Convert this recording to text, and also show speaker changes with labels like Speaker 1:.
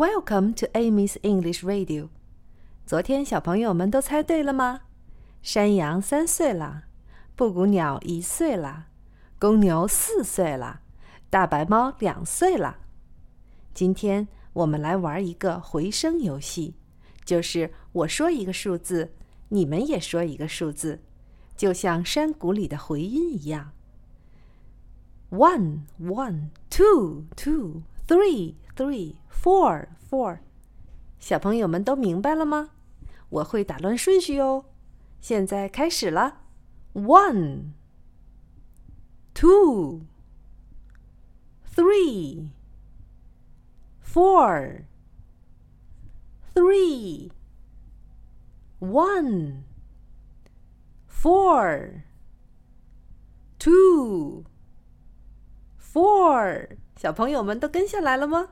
Speaker 1: Welcome to Amy's English Radio。昨天小朋友们都猜对了吗？山羊三岁了，布谷鸟一岁了，公牛四岁了，大白猫两岁了。今天我们来玩一个回声游戏，就是我说一个数字，你们也说一个数字，就像山谷里的回音一样。One, one, two, two, three, three, four, four。小朋友们都明白了吗？我会打乱顺序哦。现在开始了。One, two, three, four, three, one, four, two. Four，小朋友们都跟下来了吗？